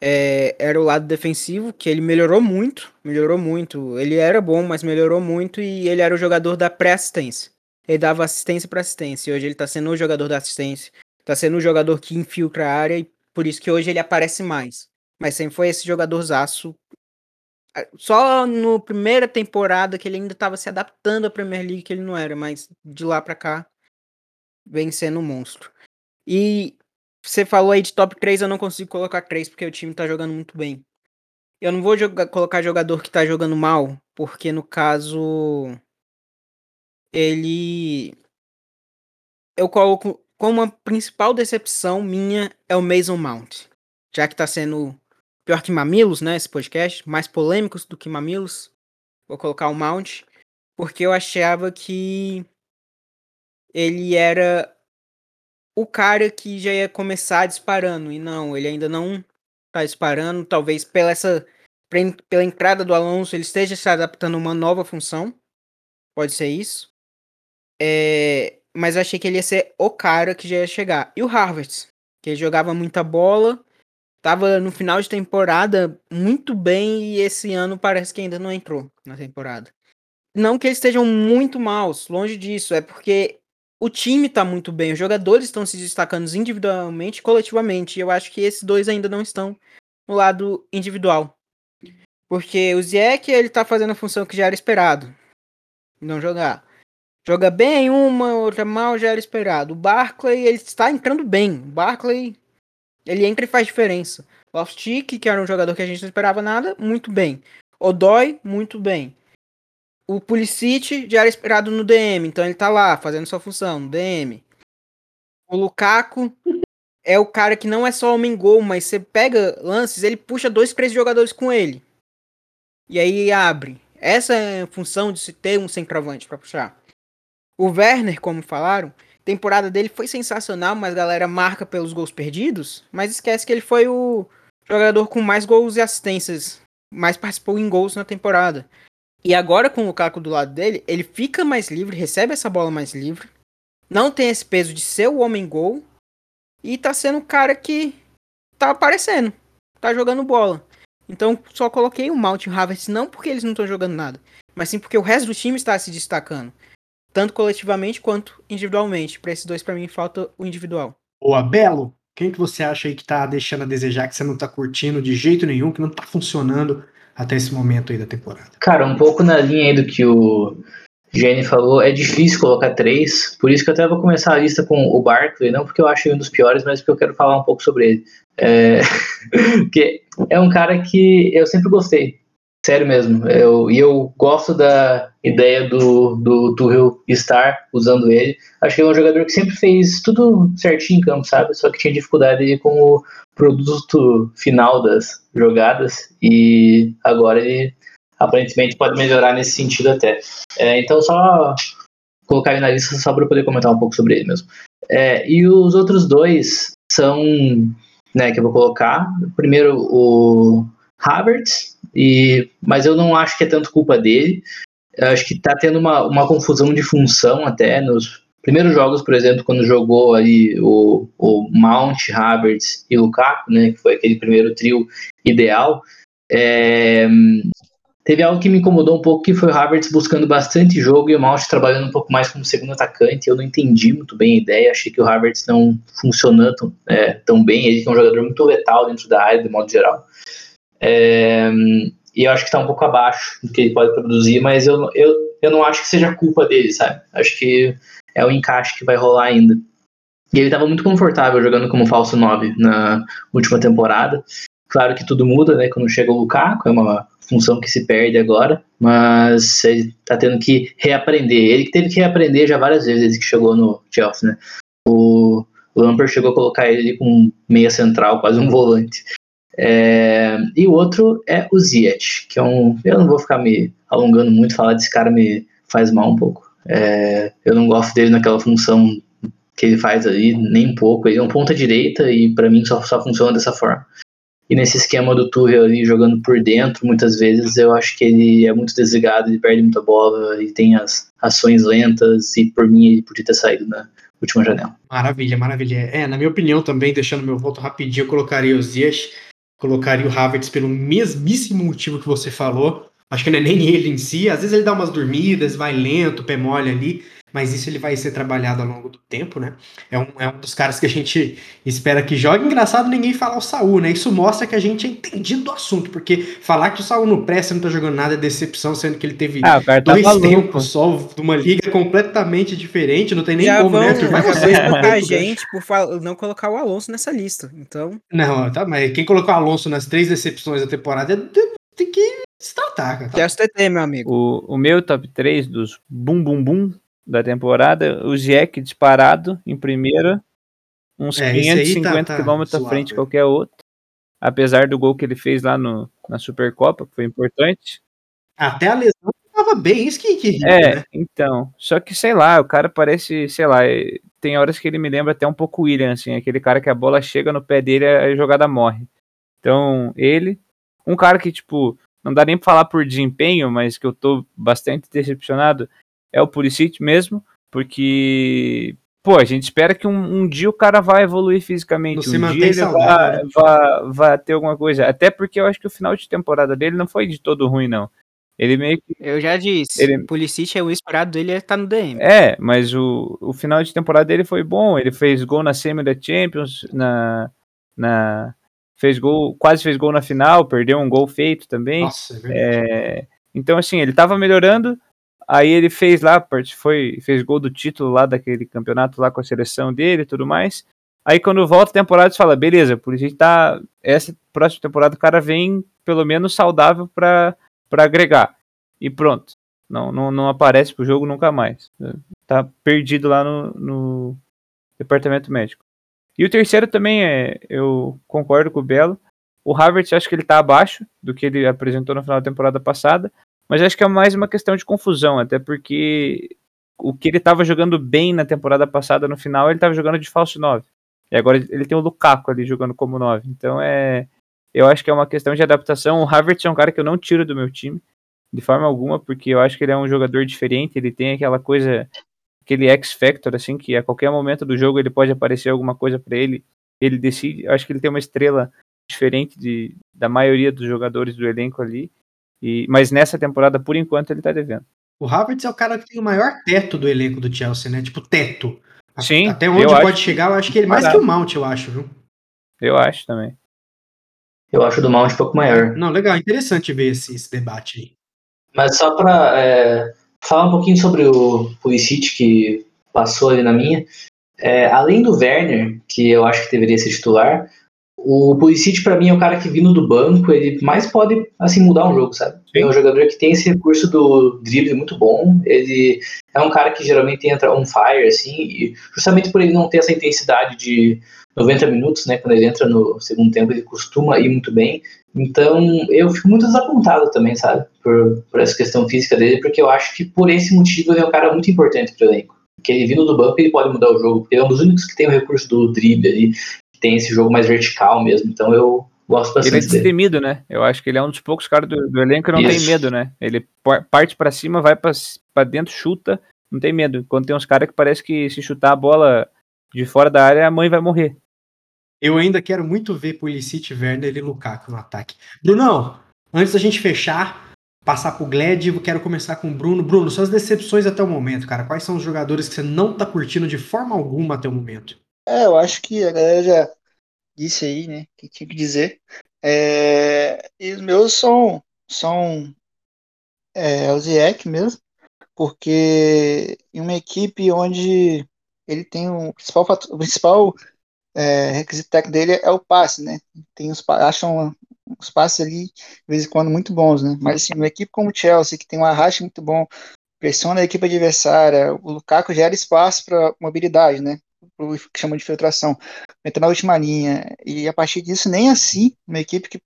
é, era o lado defensivo, que ele melhorou muito, melhorou muito. Ele era bom, mas melhorou muito e ele era o jogador da pré-assistência. Ele dava assistência para assistência. E hoje ele tá sendo o jogador da assistência. Tá sendo o jogador que infiltra a área e por isso que hoje ele aparece mais. Mas sempre foi esse jogadorzaço. Só no primeira temporada que ele ainda estava se adaptando à Premier League que ele não era, mas de lá para cá vem sendo um monstro. E você falou aí de top 3, eu não consigo colocar 3 porque o time tá jogando muito bem. Eu não vou jogar, colocar jogador que tá jogando mal, porque no caso. Ele. Eu coloco como a principal decepção minha é o Mason Mount. Já que tá sendo pior que Mamilos, né? Esse podcast, mais polêmicos do que Mamilos. Vou colocar o Mount, porque eu achava que ele era o cara que já ia começar disparando. E não, ele ainda não tá disparando. Talvez pela essa. Pela entrada do Alonso, ele esteja se adaptando a uma nova função. Pode ser isso. É, mas achei que ele ia ser o cara que já ia chegar. E o Harvard, que jogava muita bola, tava no final de temporada muito bem e esse ano parece que ainda não entrou na temporada. Não que eles estejam muito maus, longe disso, é porque o time tá muito bem, os jogadores estão se destacando individualmente e coletivamente. E eu acho que esses dois ainda não estão no lado individual. Porque o Ziyech, ele tá fazendo a função que já era esperado. Não jogar. Joga bem uma, outra mal, já era esperado. O Barclay, ele está entrando bem. O Barclay, ele entra e faz diferença. O Loftic, que era um jogador que a gente não esperava nada, muito bem. Odoi, muito bem. O Pulisic já era esperado no DM, então ele tá lá fazendo sua função no DM. O Lukaku é o cara que não é só homem gol, mas você pega lances, ele puxa dois, três jogadores com ele. E aí abre. Essa é a função de se ter um centroavante para puxar. O Werner, como falaram, temporada dele foi sensacional, mas a galera marca pelos gols perdidos, mas esquece que ele foi o jogador com mais gols e assistências, mais participou em gols na temporada. E agora com o Lukaku do lado dele, ele fica mais livre, recebe essa bola mais livre. Não tem esse peso de ser o homem gol. E tá sendo o cara que tá aparecendo. Tá jogando bola. Então só coloquei o Mount e o Havertz não porque eles não estão jogando nada, mas sim porque o resto do time está se destacando, tanto coletivamente quanto individualmente. Para esses dois para mim falta o individual. Boa, Belo. Quem que você acha aí que tá deixando a desejar, que você não tá curtindo de jeito nenhum, que não tá funcionando até esse momento aí da temporada? Cara, um pouco na linha aí do que o Jenny falou, é difícil colocar três, por isso que eu até vou começar a lista com o Barkley, não porque eu acho um dos piores, mas porque eu quero falar um pouco sobre ele. É, [laughs] porque é um cara que eu sempre gostei, sério mesmo. Eu, e eu gosto da ideia do, do Tuchel estar usando ele. Acho que é um jogador que sempre fez tudo certinho em campo, sabe? Só que tinha dificuldade com o produto final das jogadas e agora ele aparentemente pode melhorar nesse sentido até. É, então só colocar ele na lista só para poder comentar um pouco sobre ele mesmo. É, e os outros dois são, né, que eu vou colocar. Primeiro o Havertz, e, mas eu não acho que é tanto culpa dele. Acho que está tendo uma, uma confusão de função até nos primeiros jogos, por exemplo, quando jogou ali o, o Mount, Havertz e Lukaku, né, que foi aquele primeiro trio ideal. É, Teve algo que me incomodou um pouco, que foi o Havertz buscando bastante jogo e o Mount trabalhando um pouco mais como segundo atacante. Eu não entendi muito bem a ideia, achei que o Havertz não funcionando tão, é, tão bem. Ele é um jogador muito letal dentro da área, de modo geral. É, e eu acho que está um pouco abaixo do que ele pode produzir, mas eu, eu, eu não acho que seja culpa dele, sabe? Acho que é o encaixe que vai rolar ainda. E ele estava muito confortável jogando como falso 9 na última temporada. Claro que tudo muda, né? Quando chega o Lukaku, é uma função que se perde agora, mas ele tá tendo que reaprender. Ele teve que reaprender já várias vezes desde que chegou no Chelsea, né? O Lampard chegou a colocar ele com meia central, quase um volante. É, e o outro é o Ziyech, que é um. Eu não vou ficar me alongando muito, falar desse cara me faz mal um pouco. É, eu não gosto dele naquela função que ele faz ali, nem um pouco. Ele é um ponta direita e para mim só, só funciona dessa forma. E nesse esquema do Tuchel ali jogando por dentro, muitas vezes eu acho que ele é muito desligado, ele perde muita bola, ele tem as ações lentas e por mim ele podia ter saído na última janela. Maravilha, maravilha. É, na minha opinião também, deixando meu voto rapidinho, eu colocaria os Ziyech, colocaria o Havertz pelo mesmíssimo motivo que você falou. Acho que não é nem ele em si, às vezes ele dá umas dormidas, vai lento, pé mole ali, mas isso ele vai ser trabalhado ao longo do tempo, né? É um, é um dos caras que a gente espera que jogue. Engraçado ninguém falar o Saul, né? Isso mostra que a gente é entendido do assunto, porque falar que o Saul não presta, não tá jogando nada é decepção, sendo que ele teve ah, tá dois tempos só de uma liga completamente diferente, não tem nem Já como, vão, né? Vai você a gente por não colocar o Alonso nessa lista, então... Não, tá, mas quem colocou o Alonso nas três decepções da temporada tem que se tratar, cara. Quer TT, meu amigo. O, o meu top 3 dos bum bum bum da temporada, o Jack disparado em primeira, uns é, 550 tá, tá km à frente de qualquer outro, apesar do gol que ele fez lá no, na Supercopa, que foi importante. Até a lesão estava bem, isso que, que É, né? então, só que sei lá, o cara parece, sei lá, tem horas que ele me lembra até um pouco o William, assim, aquele cara que a bola chega no pé dele e a jogada morre. Então, ele, um cara que, tipo, não dá nem pra falar por desempenho, mas que eu tô bastante decepcionado, é o Pulisic mesmo, porque pô, a gente espera que um, um dia o cara vai evoluir fisicamente, Não um dia ele vai, né? vai, vai, ter alguma coisa. Até porque eu acho que o final de temporada dele não foi de todo ruim, não. Ele meio que. Eu já disse, ele... o Pulisic é o esperado dele é tá no DM. É, mas o, o final de temporada dele foi bom. Ele fez gol na semi da Champions, na. na fez gol, quase fez gol na final, perdeu um gol feito também. Nossa, é é, então, assim, ele tava melhorando, Aí ele fez lá, foi, fez gol do título lá daquele campeonato lá com a seleção dele e tudo mais. Aí quando volta a temporada, você fala, beleza, por isso tá. Essa próxima temporada o cara vem pelo menos saudável para agregar. E pronto. Não, não, não aparece pro jogo nunca mais. Tá perdido lá no, no departamento médico. E o terceiro também é. Eu concordo com o Belo. O Harvard acho que ele tá abaixo do que ele apresentou no final da temporada passada. Mas acho que é mais uma questão de confusão, até porque o que ele estava jogando bem na temporada passada, no final, ele estava jogando de falso 9. E agora ele tem o Lukaku ali jogando como 9. Então é. Eu acho que é uma questão de adaptação. O Havertz é um cara que eu não tiro do meu time. de forma alguma, porque eu acho que ele é um jogador diferente, ele tem aquela coisa, aquele X-Factor, assim, que a qualquer momento do jogo ele pode aparecer alguma coisa para ele, ele decide, eu acho que ele tem uma estrela diferente de, da maioria dos jogadores do elenco ali, e, mas nessa temporada, por enquanto, ele tá devendo. O Havertz é o cara que tem o maior teto do elenco do Chelsea, né? Tipo, teto. Sim, Até onde pode chegar, eu acho que ele mais que o Mount, eu acho, viu? Eu acho também. Eu acho do Mount um pouco maior. Não, legal, interessante ver esse, esse debate aí. Mas só para é, falar um pouquinho sobre o Pulisic que passou ali na minha. É, além do Werner, que eu acho que deveria ser titular, o Pulisic para mim é o cara que vindo do banco, ele mais pode assim mudar um jogo, sabe? É um jogador que tem esse recurso do drible muito bom, ele é um cara que geralmente entra on fire assim, e justamente por ele não ter essa intensidade de 90 minutos, né, quando ele entra no segundo tempo, ele costuma ir muito bem. Então, eu fico muito desapontado também, sabe, por, por essa questão física dele, porque eu acho que por esse motivo ele é um cara muito importante pro elenco. Porque ele vindo do banco, ele pode mudar o jogo, porque ele é um dos únicos que tem o recurso do drible ali, tem esse jogo mais vertical mesmo. Então eu gosto bastante Ele é dele. destemido, né? Eu acho que ele é um dos poucos caras do, do elenco que não Isso. tem medo, né? Ele par- parte pra cima, vai pra dentro, chuta, não tem medo. Quando tem uns caras que parece que se chutar a bola de fora da área, a mãe vai morrer. Eu ainda quero muito ver Pulisic, Werner e Lukaku no ataque. Brunão, antes da gente fechar, passar pro Gled, eu quero começar com o Bruno. Bruno, suas decepções até o momento, cara. Quais são os jogadores que você não tá curtindo de forma alguma até o momento? É, eu acho que a galera já disse aí, né, que tinha que dizer. É, e os meus são, são é, o Ziyech mesmo, porque em uma equipe onde ele tem um principal, fator- o principal é, requisito técnico dele é o passe, né? Tem os, acham os passes ali, de vez em quando, muito bons, né? Mas assim, uma equipe como o Chelsea, que tem um arraste muito bom, pressiona a equipe adversária, o Lukaku gera espaço para mobilidade, né? O que chama de filtração, entra na última linha, e a partir disso, nem assim, uma equipe que,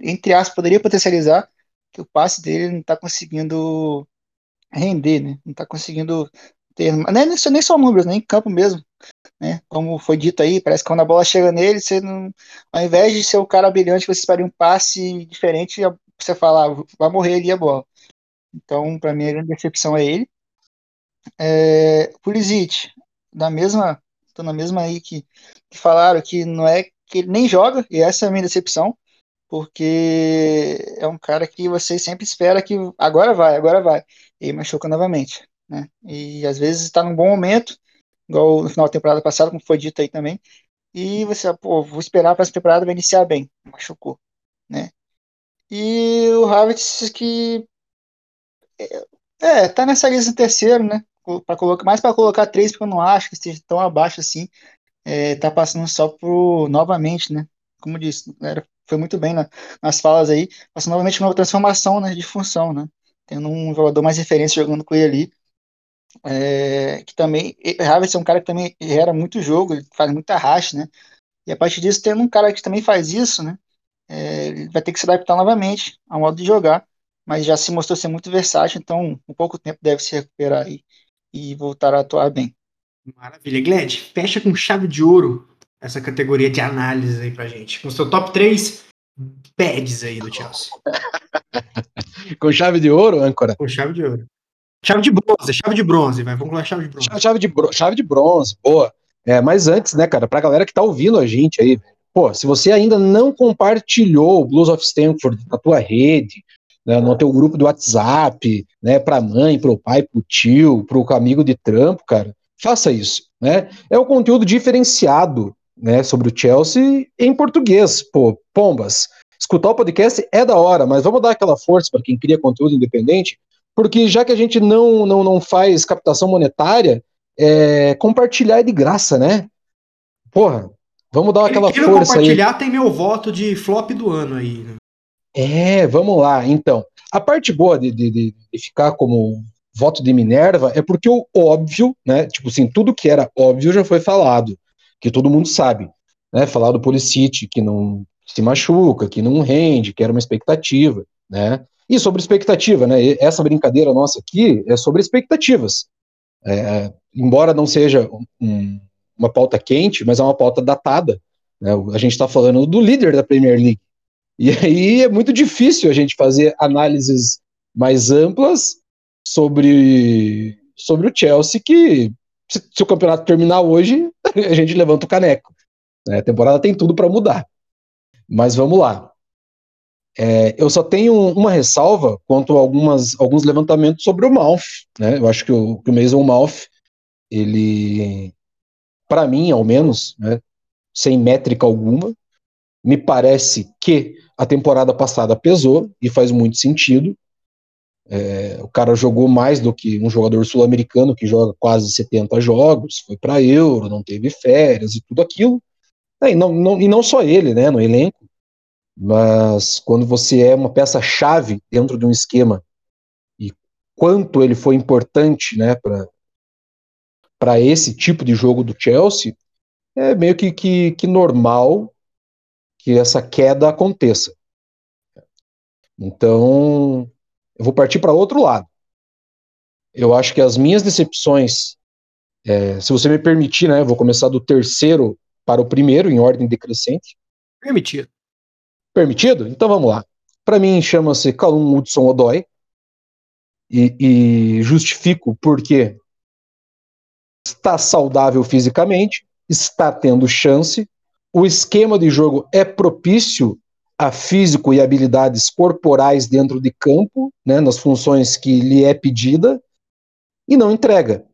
entre aspas, poderia potencializar, que o passe dele não está conseguindo render, né? Não está conseguindo ter, nem, nem só- nem só números, nem em campo mesmo, né? Como foi dito aí, parece que quando a bola chega nele, você não, ao invés de ser o cara brilhante, você espera um passe diferente, você fala, ah, vai morrer ali a bola. Então, para mim, a grande decepção é ele. É, Pulisic, da mesma, tô na mesma aí que, que falaram que não é que ele nem joga, e essa é a minha decepção, porque é um cara que você sempre espera que agora vai, agora vai, e machuca novamente, né? E às vezes está num bom momento, igual no final da temporada passada, como foi dito aí também, e você, pô, vou esperar para essa temporada vai iniciar bem, machucou, né? E o Havertz que é, tá nessa lista em terceiro, né? Para colocar mais para colocar três, porque eu não acho que esteja tão abaixo assim. É, tá passando só por novamente, né? Como disse, era, foi muito bem na- nas falas aí, passando novamente por uma transformação, né, de função, né? Tendo um jogador mais referência jogando com ele ali. É, que também, Havertz é um cara que também gera muito jogo, faz muita racha, né? E a partir disso, tendo um cara que também faz isso, né? é, ele vai ter que se adaptar novamente ao modo de jogar, mas já se mostrou ser muito versátil, então em pouco tempo deve se recuperar aí e voltar a atuar bem. Maravilha. Gled, fecha com chave de ouro essa categoria de análise aí pra gente. Com o seu top 3 pads aí do Chelsea. [laughs] Com chave de ouro, âncora? Com chave de ouro. Chave de bronze, chave de bronze, vai. Vamos colocar chave de bronze. Chave, chave de, bro- chave de bronze, boa. É, mas antes, né, cara, pra galera que tá ouvindo a gente aí, pô, se você ainda não compartilhou o Blues of Stanford na tua rede, né, no teu grupo do WhatsApp, né, pra mãe, pro pai, pro tio, pro amigo de trampo, cara, faça isso, né? É um conteúdo diferenciado, né, sobre o Chelsea em português, pô, pombas. Escutar o podcast é da hora, mas vamos dar aquela força para quem cria conteúdo independente, porque já que a gente não, não, não faz captação monetária, é, compartilhar é de graça, né? Porra, vamos dar aquela Quem não força aí. compartilhar tem meu voto de flop do ano aí. né? É, vamos lá. Então, a parte boa de, de, de- ficar como voto de Minerva é porque o óbvio, né? Tipo assim, tudo que era óbvio já foi falado, que todo mundo sabe, né? Falar do Policite, que não se machuca, que não rende, que era uma expectativa, né? E sobre expectativa, né? Essa brincadeira nossa aqui é sobre expectativas. É, embora não seja um- uma pauta quente, mas é uma pauta datada. né? A gente está falando do líder da Premier League. E aí é muito difícil a gente fazer análises mais amplas sobre, sobre o Chelsea, que se, se o campeonato terminar hoje, [laughs] a gente levanta o caneco. Né? A temporada tem tudo para mudar. Mas vamos lá. É, eu só tenho uma ressalva quanto a algumas, alguns levantamentos sobre o Mouth. Né? Eu acho que o, que o Mason Mouth, ele, para mim, ao menos, né, sem métrica alguma, me parece que a temporada passada pesou e faz muito sentido. É, o cara jogou mais do que um jogador sul-americano que joga quase 70 jogos, foi para Euro, não teve férias e tudo aquilo. É, e, não, não, e não só ele, né, no elenco, mas quando você é uma peça-chave dentro de um esquema e quanto ele foi importante né, para esse tipo de jogo do Chelsea, é meio que, que, que normal que essa queda aconteça. Então, eu vou partir para outro lado. Eu acho que as minhas decepções, é, se você me permitir, né, eu vou começar do terceiro para o primeiro, em ordem decrescente. Permitido. Permitido? Então vamos lá. Para mim, chama-se Calum Hudson Odoi. E, e justifico porque está saudável fisicamente, está tendo chance, o esquema de jogo é propício a físico e habilidades corporais dentro de campo, né, nas funções que lhe é pedida, e não entrega.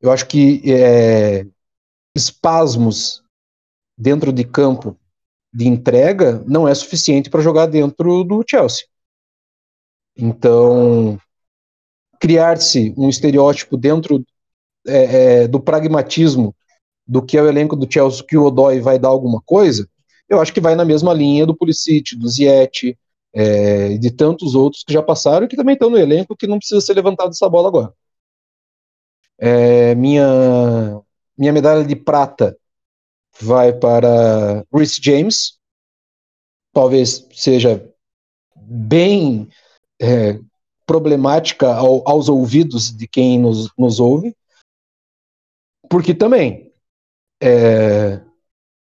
Eu acho que é, espasmos dentro de campo de entrega não é suficiente para jogar dentro do Chelsea. Então, criar-se um estereótipo dentro é, é, do pragmatismo do que é o elenco do Chelsea que o Odoi vai dar alguma coisa, eu acho que vai na mesma linha do Pulisic, do Ziyech, é, de tantos outros que já passaram e que também estão no elenco que não precisa ser levantado essa bola agora. É, minha, minha medalha de prata vai para Rhys James, talvez seja bem é, problemática ao, aos ouvidos de quem nos, nos ouve, porque também é,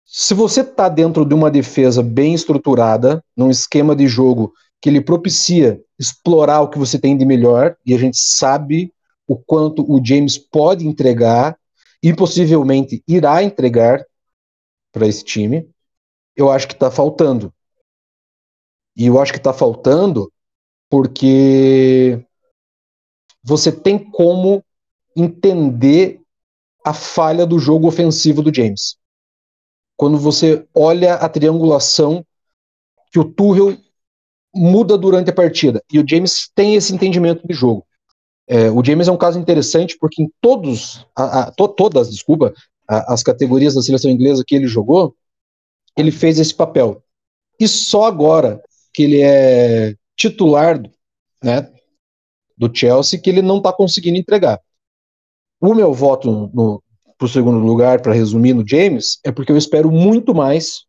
se você está dentro de uma defesa bem estruturada, num esquema de jogo que lhe propicia explorar o que você tem de melhor, e a gente sabe o quanto o James pode entregar e possivelmente irá entregar para esse time, eu acho que está faltando. E eu acho que está faltando porque você tem como entender a falha do jogo ofensivo do James. Quando você olha a triangulação que o Tuchel muda durante a partida, e o James tem esse entendimento de jogo. É, o James é um caso interessante porque em todos, a, a, to, todas, desculpa, a, as categorias da seleção inglesa que ele jogou, ele fez esse papel. E só agora que ele é titular né, do Chelsea que ele não está conseguindo entregar. O meu voto para o segundo lugar, para resumir no James, é porque eu espero muito mais,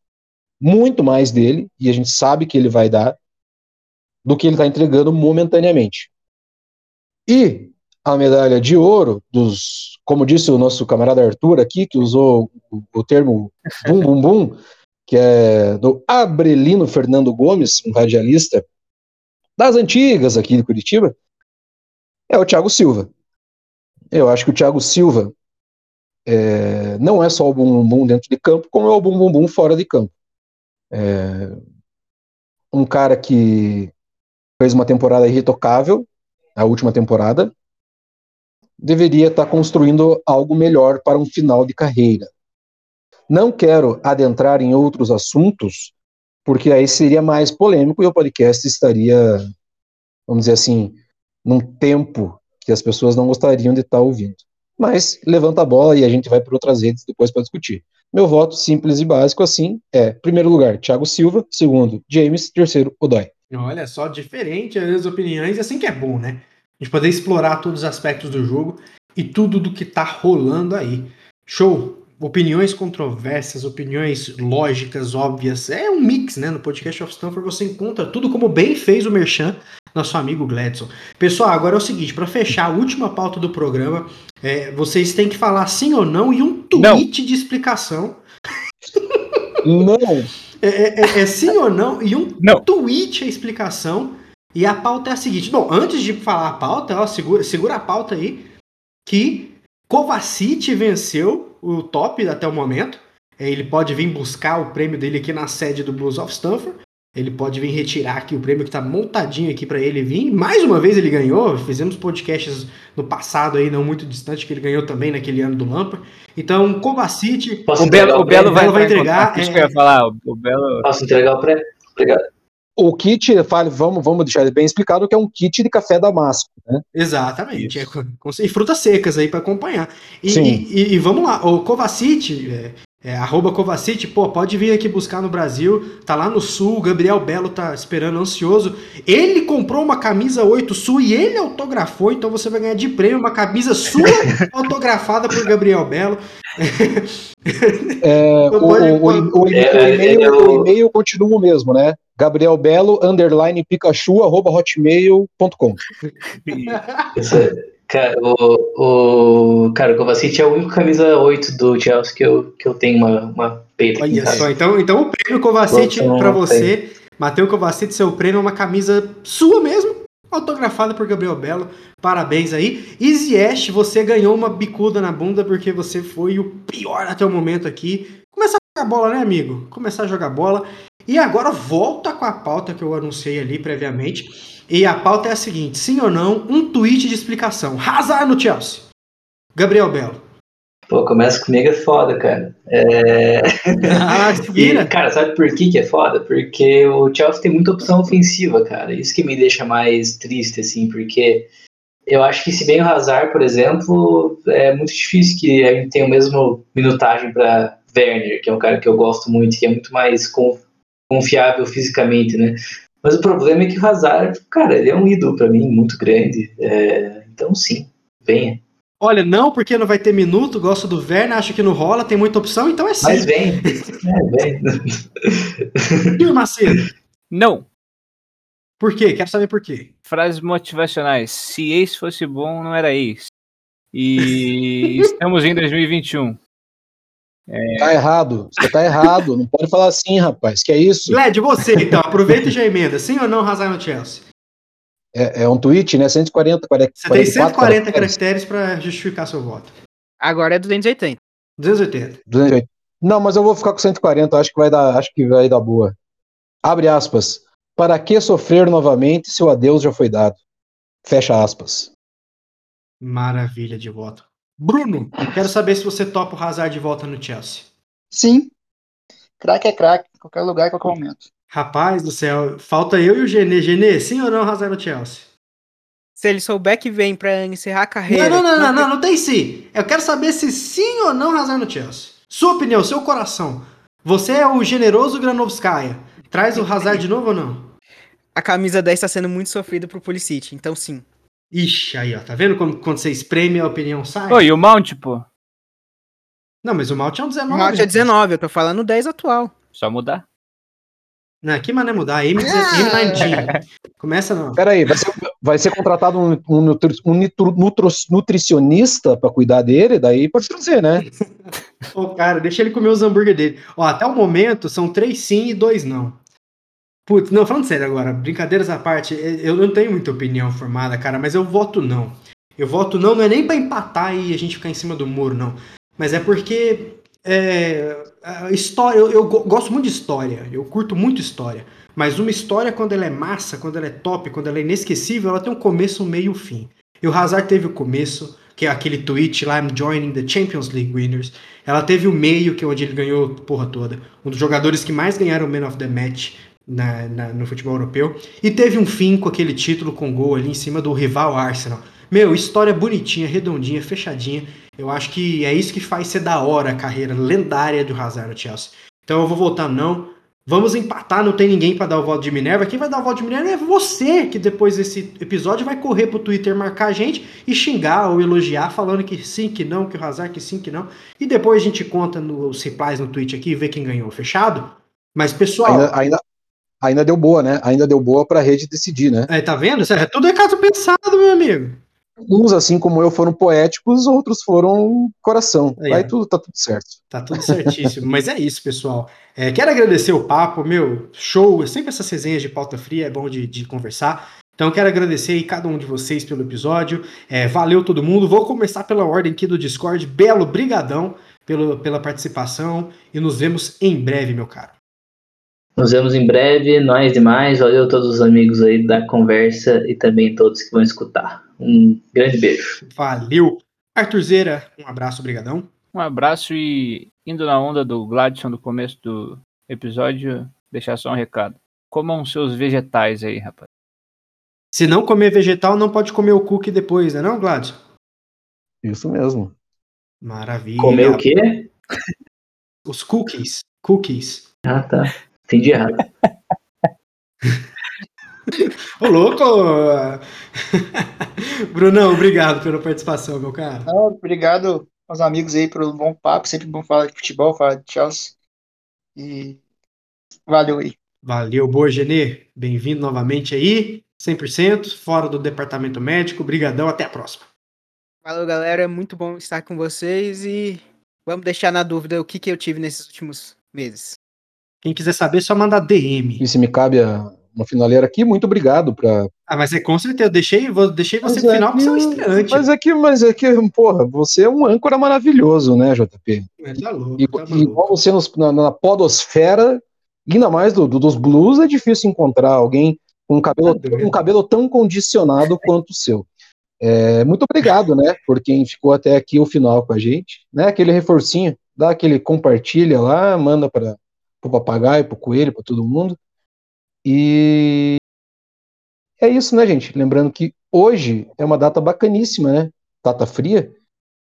muito mais dele, e a gente sabe que ele vai dar, do que ele está entregando momentaneamente. E a medalha de ouro dos, como disse o nosso camarada Arthur aqui, que usou o, o termo bum bum bum, que é do Abrelino Fernando Gomes, um radialista das antigas aqui de Curitiba, é o Thiago Silva. Eu acho que o Thiago Silva é, não é só o bum bum dentro de campo, como é o bum bum fora de campo. É, um cara que fez uma temporada irretocável, a última temporada, deveria estar construindo algo melhor para um final de carreira. Não quero adentrar em outros assuntos, porque aí seria mais polêmico e o podcast estaria, vamos dizer assim, num tempo que as pessoas não gostariam de estar ouvindo. Mas levanta a bola e a gente vai por outras redes depois para discutir. Meu voto simples e básico assim é: primeiro lugar, Thiago Silva, segundo, James, terceiro, Odoi. Olha só, diferente as opiniões, assim que é bom, né? A gente poder explorar todos os aspectos do jogo e tudo do que tá rolando aí. Show! Opiniões controversas, opiniões lógicas, óbvias. É um mix, né? No podcast of Stanford você encontra tudo como bem fez o Merchan nosso amigo Gladson. Pessoal, agora é o seguinte, para fechar a última pauta do programa, é, vocês têm que falar sim ou não e um tweet não. de explicação. Não. É, é, é, é, sim ou não e um não. tweet a explicação E a pauta é a seguinte. Bom, antes de falar a pauta, ó, segura, segura a pauta aí. Que Kovacic venceu o top até o momento. É, ele pode vir buscar o prêmio dele aqui na sede do Blues of Stanford. Ele pode vir retirar aqui o prêmio que está montadinho aqui para ele vir. Mais uma vez ele ganhou. Fizemos podcasts no passado aí, não muito distante, que ele ganhou também naquele ano do Lampard. Então, Kovacic. O Belo, o Belo vai, vai entregar. É... Isso que eu ia falar. O Belo... Posso entregar o prêmio? Obrigado. O kit, fale, vamos, vamos deixar ele bem explicado, que é um kit de café damasco, né? Exatamente. É, e frutas secas aí para acompanhar. E, Sim. E, e, vamos lá, o Kovacic, é, é, arroba Kovacic, pô, pode vir aqui buscar no Brasil, tá lá no Sul, o Gabriel Belo tá esperando ansioso. Ele comprou uma camisa 8 Sul e ele autografou, então você vai ganhar de prêmio uma camisa sua [laughs] autografada por Gabriel Belo. É, [laughs] o, o, o, o, e-mail continua o mesmo, né? Gabriel Belo, underline Pikachu, arroba hotmail.com. cara, o, o, cara, o Kovacic é o único camisa 8 do Chelsea que eu, que eu tenho uma, uma peita Olha só, então, então o prêmio Kovacic para você, Matheus Kovacic, seu prêmio é uma camisa sua mesmo, autografada por Gabriel Belo. Parabéns aí. E você ganhou uma bicuda na bunda porque você foi o pior até o momento aqui. Começar a jogar bola, né, amigo? Começar a jogar bola. E agora volta com a pauta que eu anunciei ali previamente. E a pauta é a seguinte: sim ou não, um tweet de explicação. Hazard no Chelsea. Gabriel Belo. Pô, começa comigo é foda, cara. É... [laughs] Ah, e, cara, sabe por que, que é foda? Porque o Chelsea tem muita opção ofensiva, cara. Isso que me deixa mais triste, assim, porque eu acho que se bem o Hazard, por exemplo, é muito difícil que a gente tenha o mesmo minutagem para Werner, que é um cara que eu gosto muito, que é muito mais confiável fisicamente, né? Mas o problema é que o Hazard, cara, ele é um ídolo para mim, muito grande. É... Então, sim, venha. Olha, não, porque não vai ter minuto, gosto do Werner, acho que não rola, tem muita opção, então é sim. Mas vem. é, vem. E Macedo? Não. Por quê? Quero saber por quê. Frases motivacionais. Se ex fosse bom, não era ex. E [laughs] estamos em 2021. É... Tá errado. Você tá errado. Não pode falar assim, rapaz. Que é isso? Led, você, então. Aproveita e já emenda. Sim ou não, Hazard no Chelsea? É, é, um tweet, né? 140, 40, Você tem 140 caracteres para justificar seu voto. Agora é 280. 280. 280. Não, mas eu vou ficar com 140, acho que vai dar, acho que vai dar boa. Abre aspas. Para que sofrer novamente se o adeus já foi dado? Fecha aspas. Maravilha de voto. Bruno, quero saber se você topa o Hazard de volta no Chelsea. Sim. Craque é craque, qualquer lugar, qualquer momento. Rapaz do céu, falta eu e o Genê. Genê, sim ou não Hazard no Chelsea? Se ele souber que vem pra encerrar a carreira. Não, não, não, não, não, não tem sim. Eu quero saber se sim ou não Hazard no Chelsea. Sua opinião, seu coração. Você é o generoso Granovskaya. Traz o Hazard de novo ou não? A camisa 10 tá sendo muito sofrida pro Pulisic, então sim. Ixi, aí ó, tá vendo quando, quando você espreme a opinião sai? Ô, e o Mount, pô? Não, mas o Mount é um 19. O Mount é 19, eu tô falando 10 atual. Só mudar. Não, que mané mudar? M, M19. Começa não. Peraí, vai ser, vai ser contratado um, um, nutri, um nutricionista pra cuidar dele? Daí pode ser, né? [laughs] Ô, cara, deixa ele comer os hambúrguer dele. Ó, até o momento são três sim e dois não. Putz, não, falando sério agora, brincadeiras à parte, eu não tenho muita opinião formada, cara, mas eu voto não. Eu voto não, não é nem pra empatar e a gente ficar em cima do muro, não. Mas é porque é, história, eu, eu, gosto muito de história, eu curto muito história. Mas uma história, quando ela é massa, quando ela é top, quando ela é inesquecível, ela tem um começo, um meio e um fim. E o Hazard teve o começo, que é aquele tweet lá, I'm joining the Champions League winners. Ela teve o meio, que é onde ele ganhou porra toda. Um dos jogadores que mais ganharam o Man of the Match na, na, no futebol europeu. E teve um fim com aquele título com gol ali em cima do rival Arsenal. Meu, história bonitinha, redondinha, fechadinha. Eu acho que é isso que faz ser da hora a carreira lendária do Hazard no Chelsea. Então eu vou votar não. Vamos empatar, não tem ninguém para dar o voto de Minerva. Quem vai dar o voto de Minerva é você, que depois desse episódio vai correr pro Twitter marcar a gente e xingar ou elogiar, falando que sim, que não, que o Hazard que sim, que não. E depois a gente conta nos replies no tweet aqui e vê quem ganhou, fechado? Mas pessoal. Ainda, ainda, ainda deu boa, né? Ainda deu boa pra rede decidir, né? É, tá vendo? É tudo é caso pensado, meu amigo. Uns, assim como eu, foram poéticos, outros foram coração. Aí, Aí tudo, tá tudo certo. Tá tudo certíssimo. Mas é isso, pessoal. É, quero agradecer o papo, meu, show. Sempre essas resenhas de pauta fria é bom de, de conversar. Então quero agradecer aí cada um de vocês pelo episódio. É, valeu todo mundo. Vou começar pela ordem aqui do Discord. Belo, brigadão pelo, pela participação e nos vemos em breve, meu caro. Nos vemos em breve, nós demais. Valeu a todos os amigos aí da conversa e também todos que vão escutar. Um grande beijo. Valeu. Arthur Zeira, um abraço, brigadão. Um abraço e indo na onda do Gladson do começo do episódio, deixar só um recado. Comam seus vegetais aí, rapaz. Se não comer vegetal, não pode comer o cookie depois, né não, Gladson? Isso mesmo. Maravilha. Comer o quê? Os cookies. Cookies. Ah, tá. Entendi errado. Ô, louco! [laughs] Brunão, obrigado pela participação, meu cara. Ah, obrigado aos amigos aí pelo bom papo. Sempre bom falar de futebol, falar de Chelsea. E valeu aí. Valeu, boa, Genê. Bem-vindo novamente aí. 100%, fora do departamento médico. Brigadão, até a próxima. Valeu, galera. É muito bom estar com vocês e vamos deixar na dúvida o que, que eu tive nesses últimos meses. Quem quiser saber, só mandar DM. E se me cabe a, uma finaleira aqui, muito obrigado pra. Ah, mas é com certeza, eu deixei, vou, deixei você Mas no é final porque você é um estreante. Mas é que, mas é que, porra, você é um âncora maravilhoso, né, JP? Mas Tá louco, E, tá igual você nos- na, na podosfera, ainda mais do, do- dos blues, é difícil encontrar alguém com um cabelo, Tá um cabelo tão condicionado [laughs] quanto o seu. É, muito obrigado, né, por quem ficou até aqui o final com a gente, né, aquele reforcinho, dá aquele compartilha lá, manda para o papagaio, para o coelho, para todo mundo. E é isso, né, gente? Lembrando que hoje é uma data bacaníssima, né? Data fria,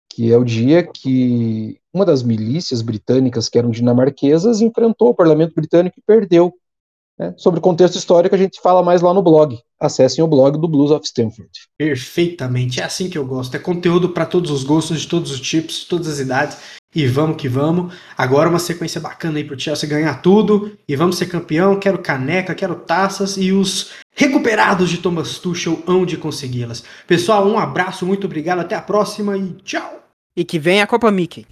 que é o dia que uma das milícias britânicas, que eram dinamarquesas, enfrentou o parlamento britânico e perdeu. né? Sobre o contexto histórico, a gente fala mais lá no blog. Acessem o blog do Blues of Stanford. Perfeitamente, é assim que eu gosto. É conteúdo para todos os gostos, de todos os tipos, de todas as idades. E vamos que vamos. Agora uma sequência bacana aí pro Chelsea ganhar tudo. E vamos ser campeão. Quero caneca, quero taças. E os recuperados de Thomas Tuchel hão de consegui-las. Pessoal, um abraço, muito obrigado. Até a próxima e tchau! E que vem a Copa Mickey.